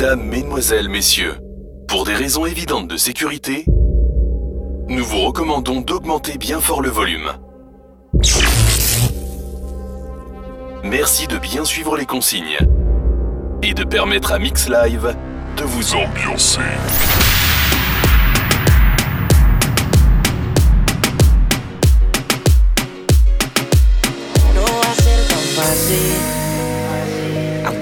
Mesdames, Mesdemoiselles, Messieurs, pour des raisons évidentes de sécurité, nous vous recommandons d'augmenter bien fort le volume. Merci de bien suivre les consignes et de permettre à Mix Live de vous ambiancer. No va a ser tan fácil.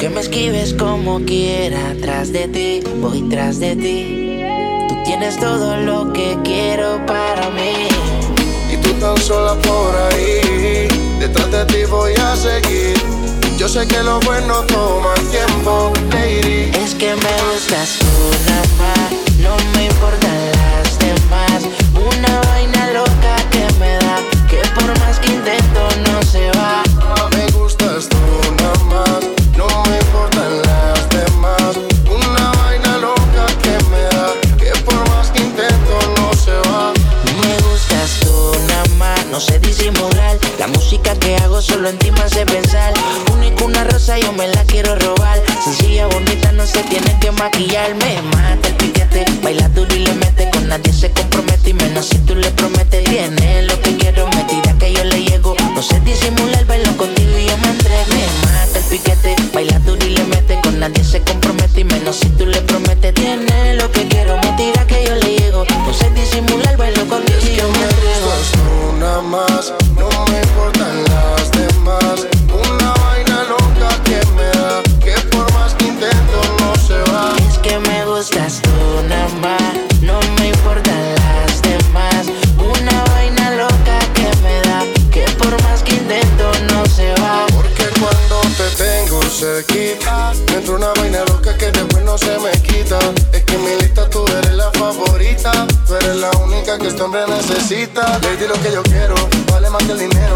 Aunque me esquives como quiera, tras de ti, voy tras de ti. Tú tienes todo lo que quiero para mí. Y tú tan sola por ahí, detrás de ti voy a seguir. Yo sé que lo bueno toma tiempo, lady. Es que me gustas tú nada más, no me importan las demás. Una vaina loca que me da, que por más que intento no se va. La música que hago solo en ti me hace pensar. Única una rosa, yo me la quiero robar. Sencilla, bonita, no se tiene que maquillar. Me mata el piquete, baila duro y le mete. Con nadie se compromete y menos si tú le prometes. Tiene lo que quiero, me tira que yo le llego. No sé disimular, bailo contigo y yo me entrego. Me mata el piquete, baila duro y le mete. Con nadie se compromete y menos si tú le prometes. Tiene lo que quiero, me tira que yo le no me importan las demás. Una vaina loca que me da, que por más que intento no se va. Es que me gustas que este hombre necesita. Lady, lo que yo quiero, vale más que el dinero.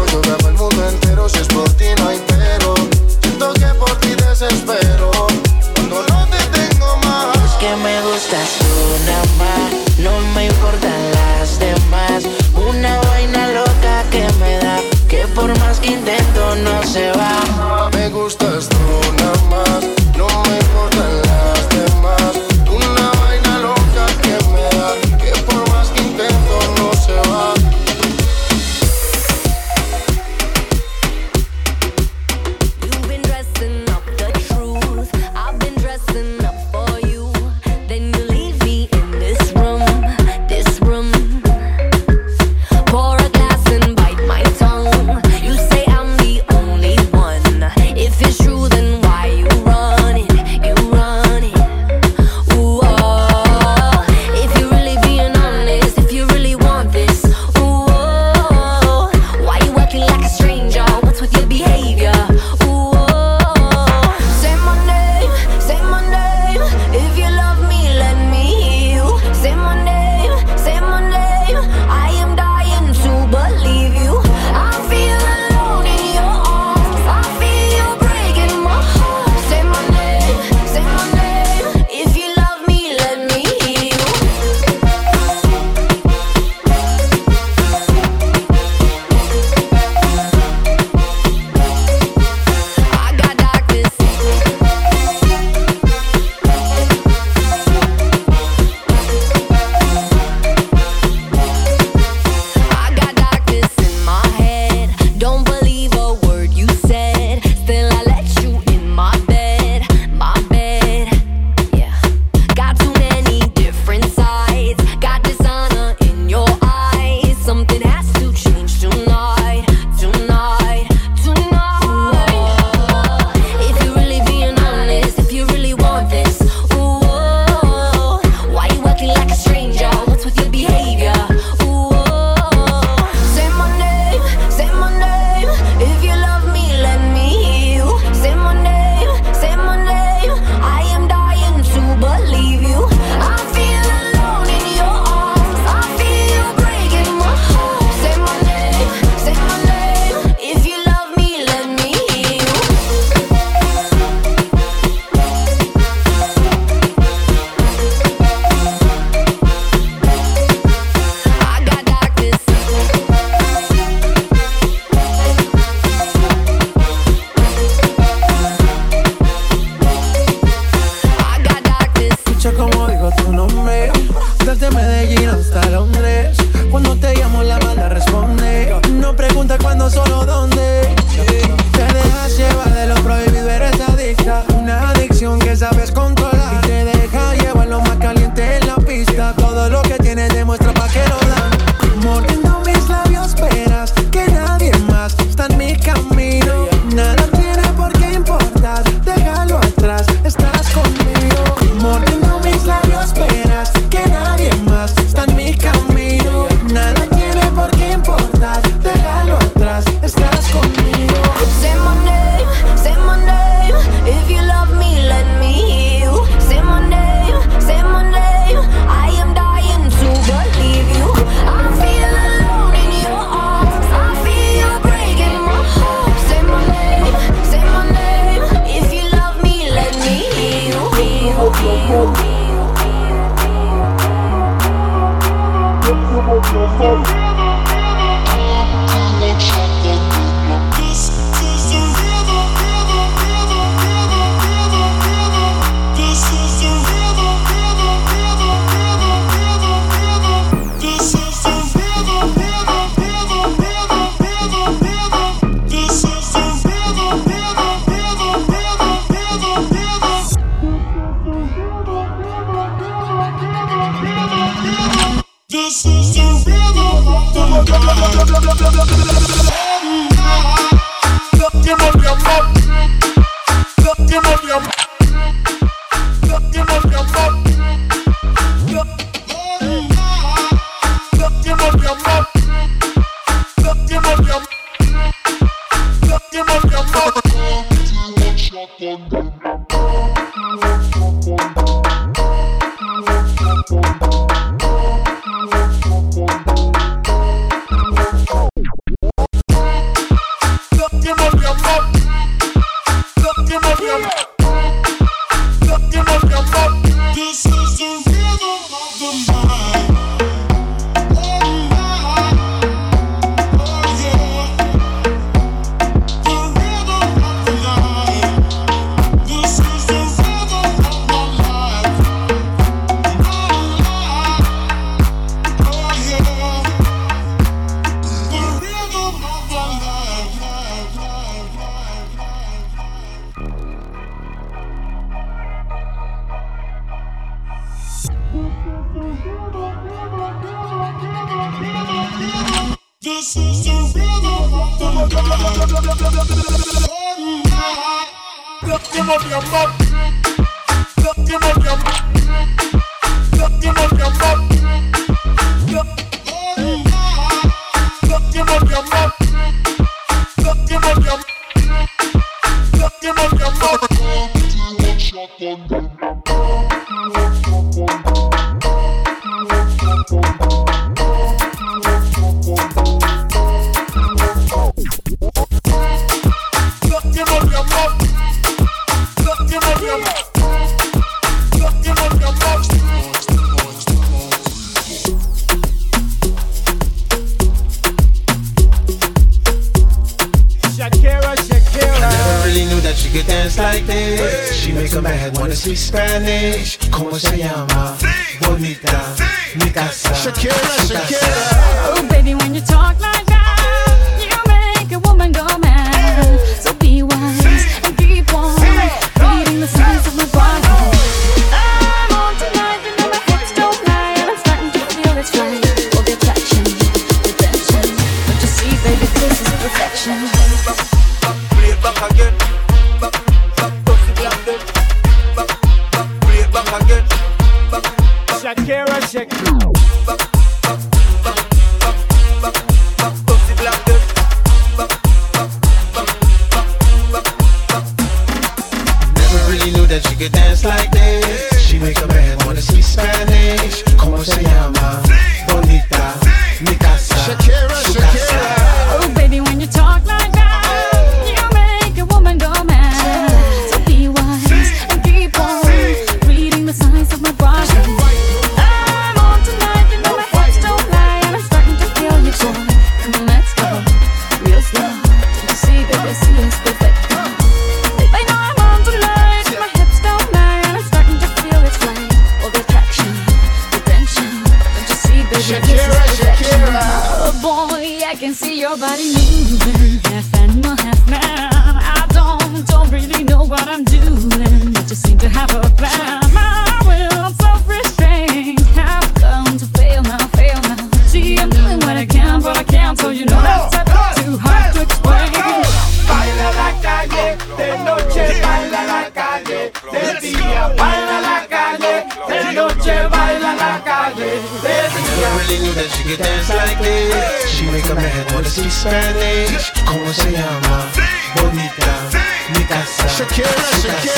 Shakira, Shakira.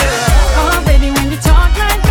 Oh, baby, when you talk like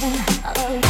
baby. Oh,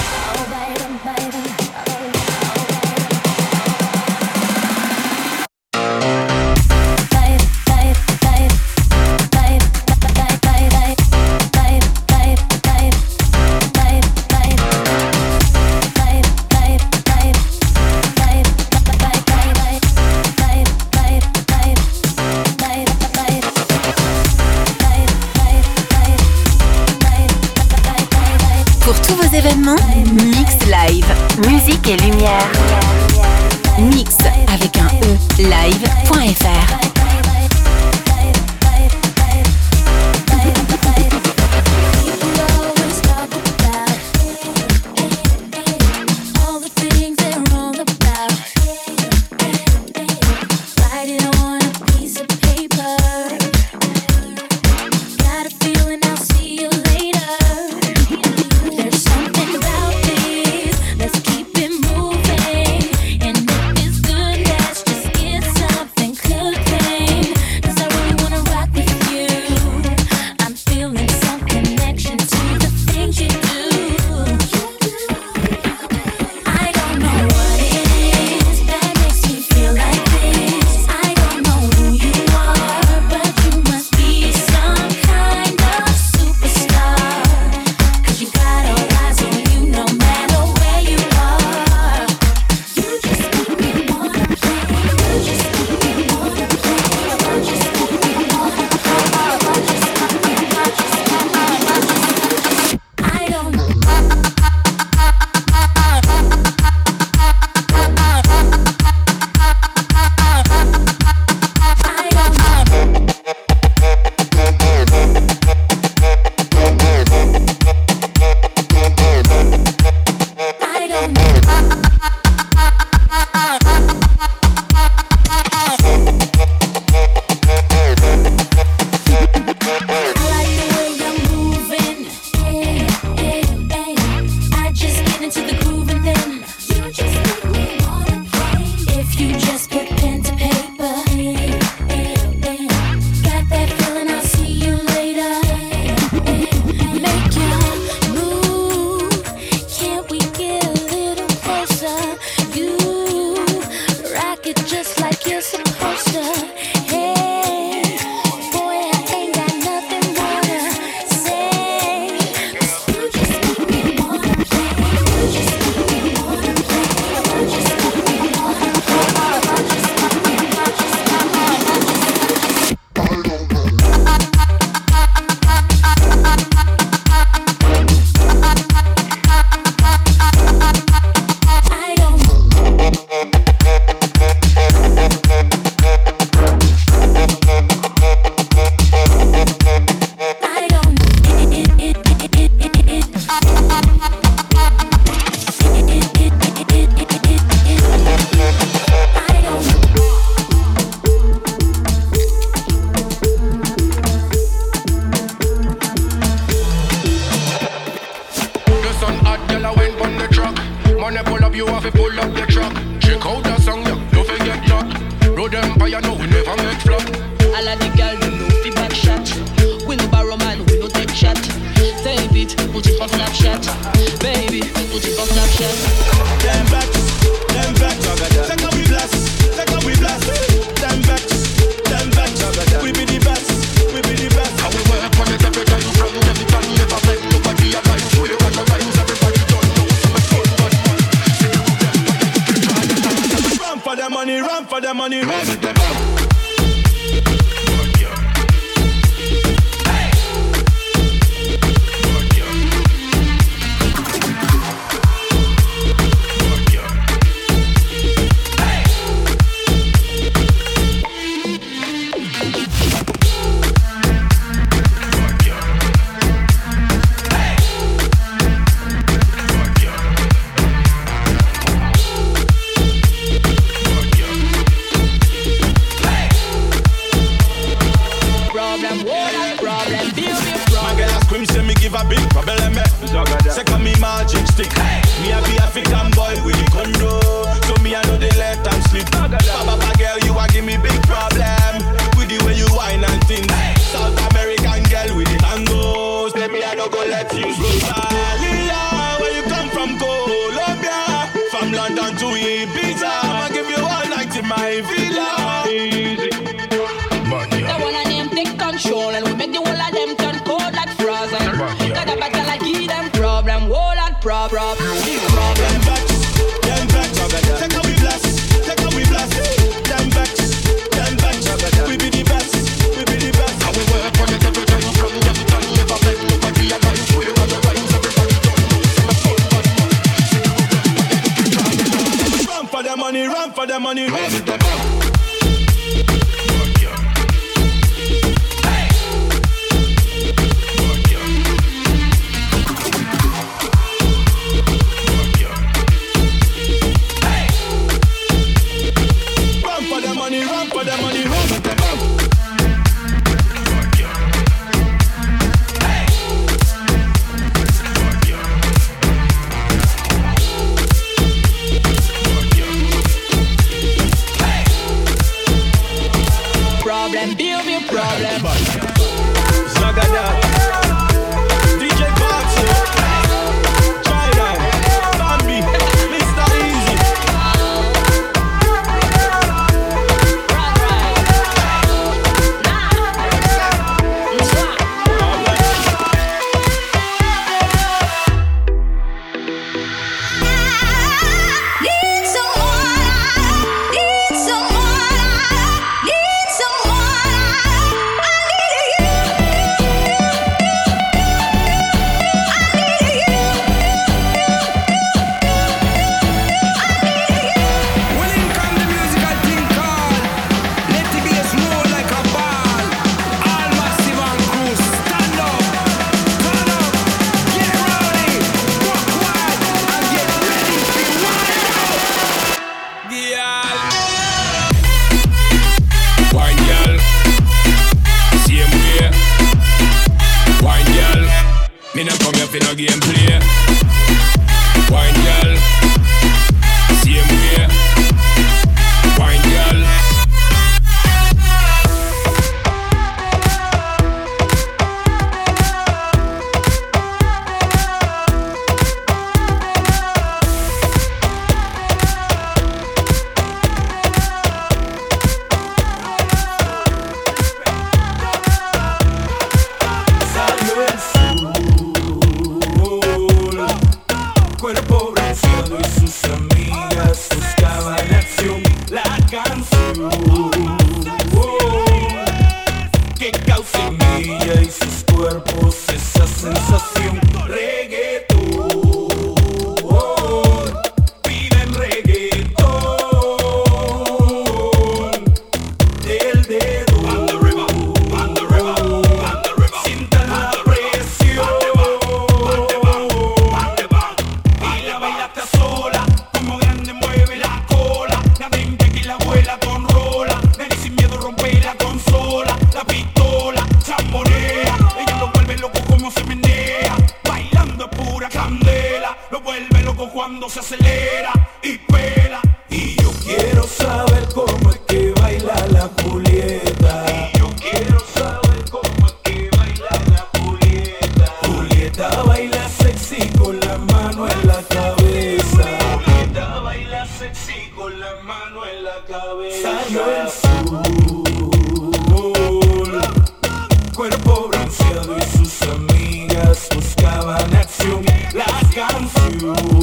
licenciado y sus amigas buscaban acción, las canciones.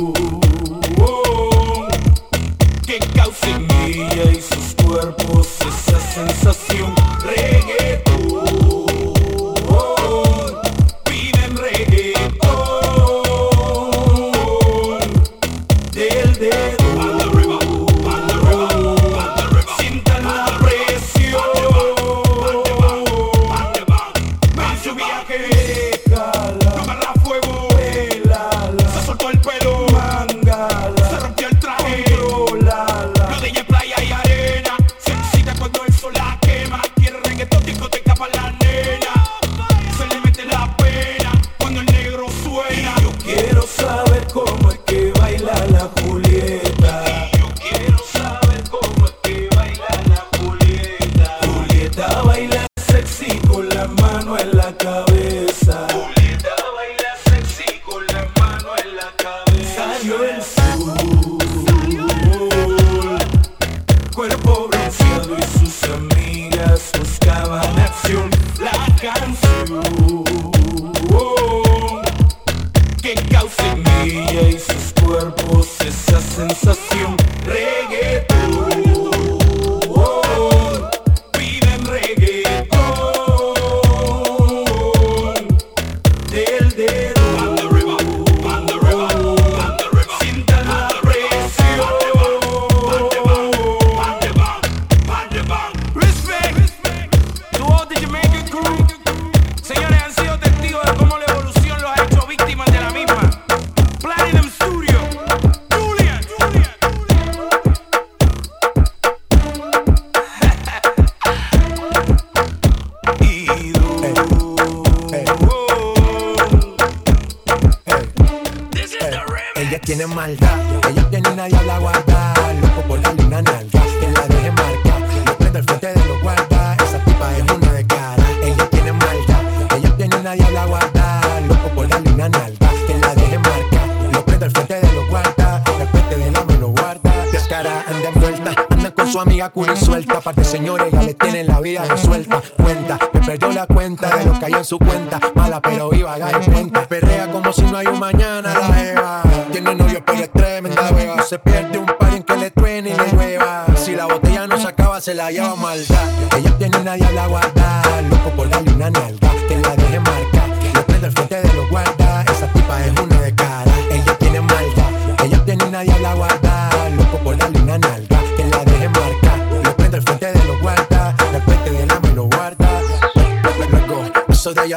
Y suelta, parte señores ya le tienen la vida resuelta, cuenta, me perdió la cuenta de lo que hay en su cuenta, mala pero viva, gay, cuenta, perrea como si no hay un mañana, la Eva, tiene novio pero es tremenda beba, se pierde un par en que le truene y le llueva, si la botella no se acaba se la lleva maldad, ella tiene una diabla guardada, loco por darle una nalga, que la deje marcar,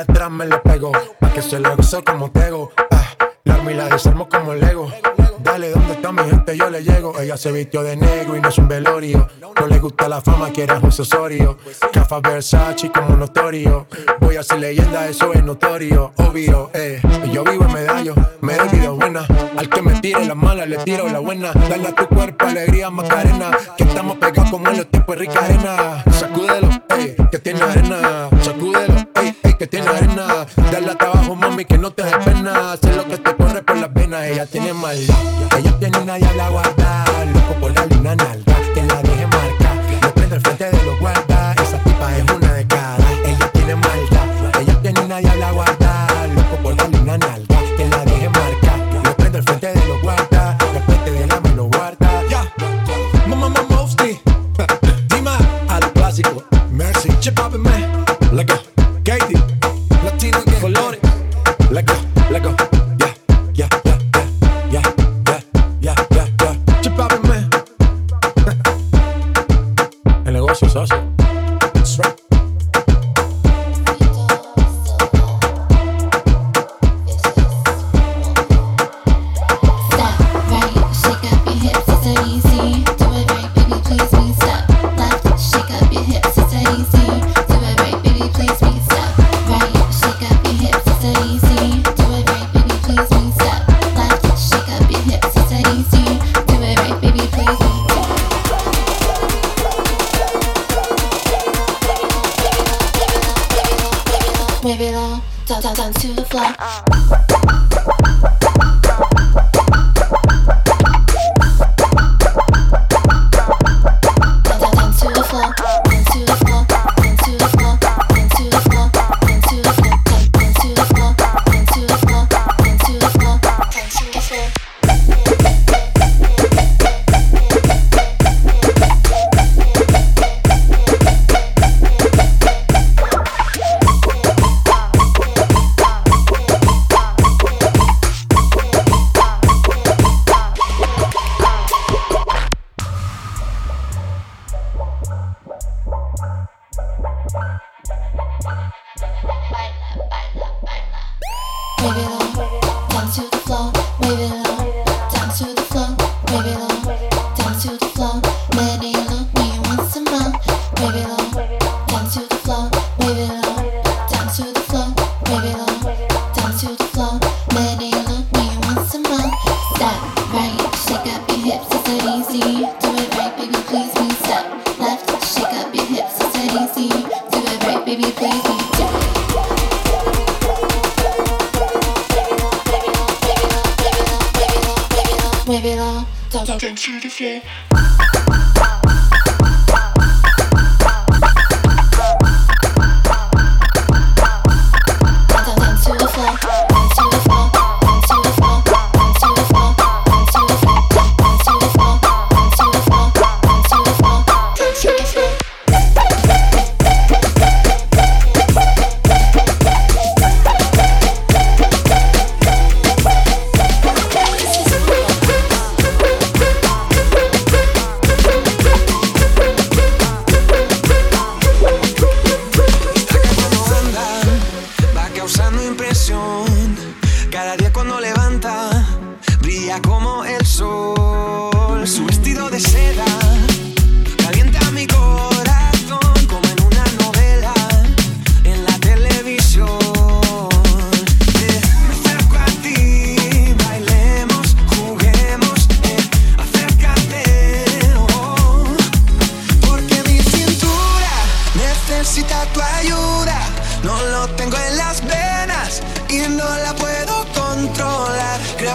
atrás me lo pego, pa' que se lo gozo como tego, ah, la armo y la desarmo como Lego. Dale, ¿dónde está mi gente? Yo le llego. Ella se vistió de negro y no es un velorio. No le gusta la fama, quiere a José Osorio. Cafa Versace como notorio. Voy a ser leyenda, eso es notorio, obvio, eh. Yo vivo en medallo, me doy vida buena. Al que me tire la mala, le tiro la buena. Dale a tu cuerpo alegría, Macarena. Que estamos pegados como en los tiempos de rica arena. Sacúdelo, ey, que tiene arena. Que tiene arena. Dale hasta abajo, mami, que no te des pena. Sé lo que te corre por las venas. Ella tiene maldad. Ella tiene una diabla guardada. Loco por darle una nalga. Que la deje marcar. Lo prende al frente de los guardas. Esa tipa es una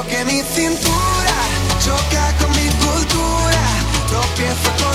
que mi cintura gioca con mi cultura, troppi con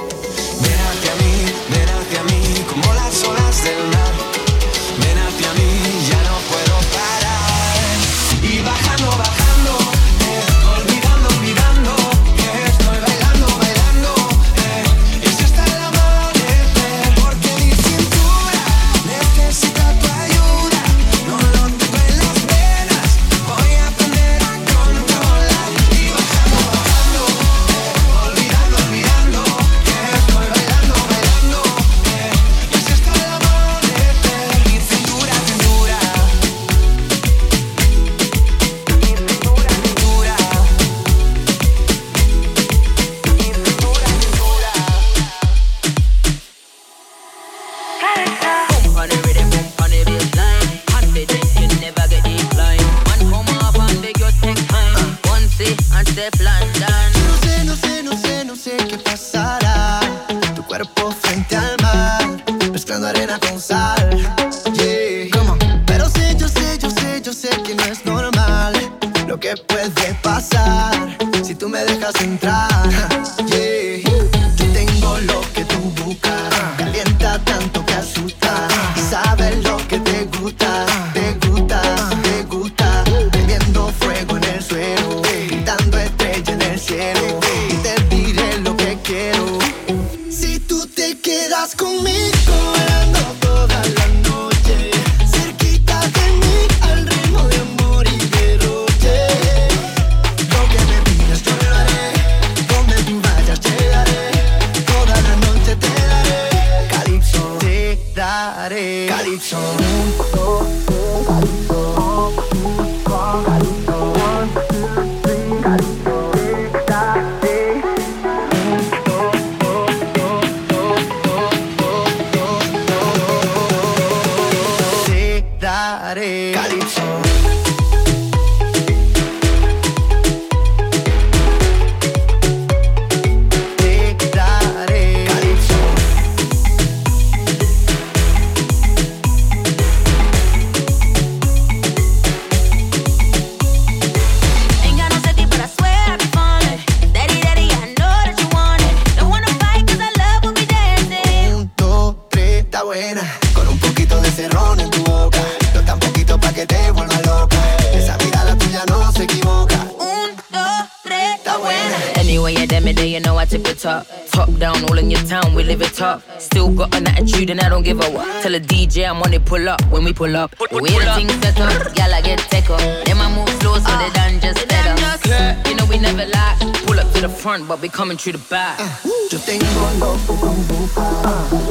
we pull up. we put, the things set up, gal I get tech up. Them a move slow so they done just better. You know we never lie. Pull up to the front, but we coming through the back. Uh, just ain't going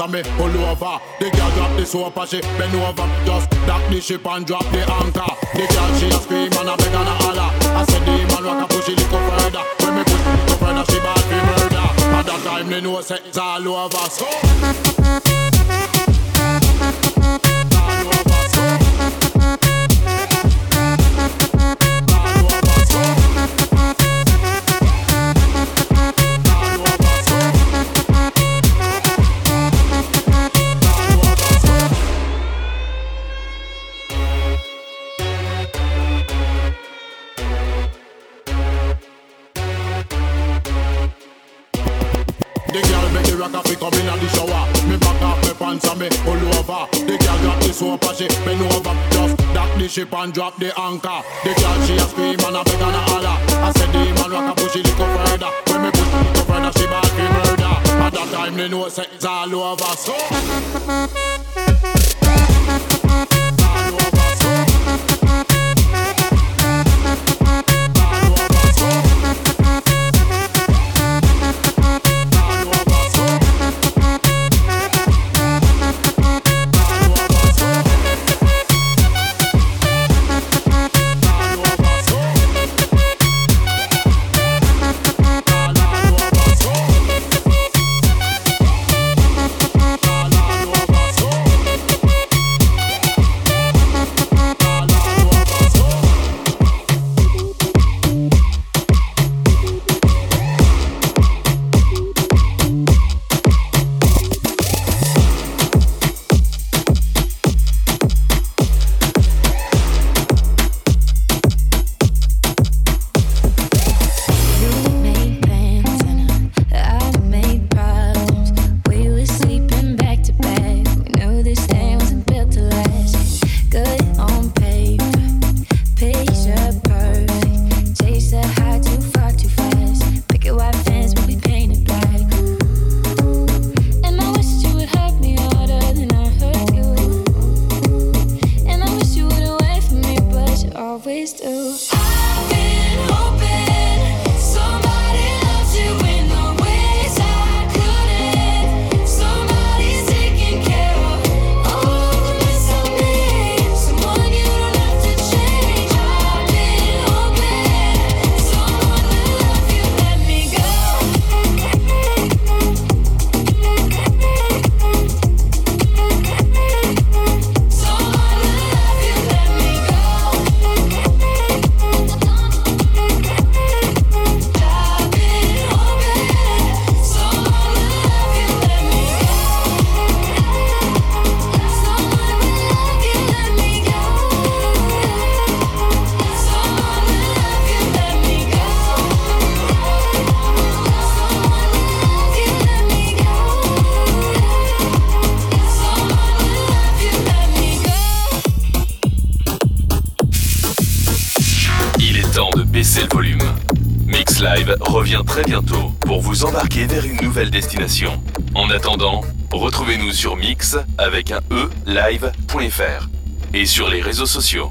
Off me pull over. The girl drop the soap and she bend over. Just dock the ship and drop the anchor. The girl she a scream and a beg and a holler. I said the man rock a push it little further. When me push it little further, she bad for murder. At that time they know it's all over. So. Ship and drop the anchor. The girl she a scream and a beg and a holler. I said the man rock a push it little further. When me push it little further, she bad for murder. At that time they know it's all over. So. Bientôt pour vous embarquer vers une nouvelle destination. En attendant, retrouvez-nous sur mix avec un e live.fr et sur les réseaux sociaux.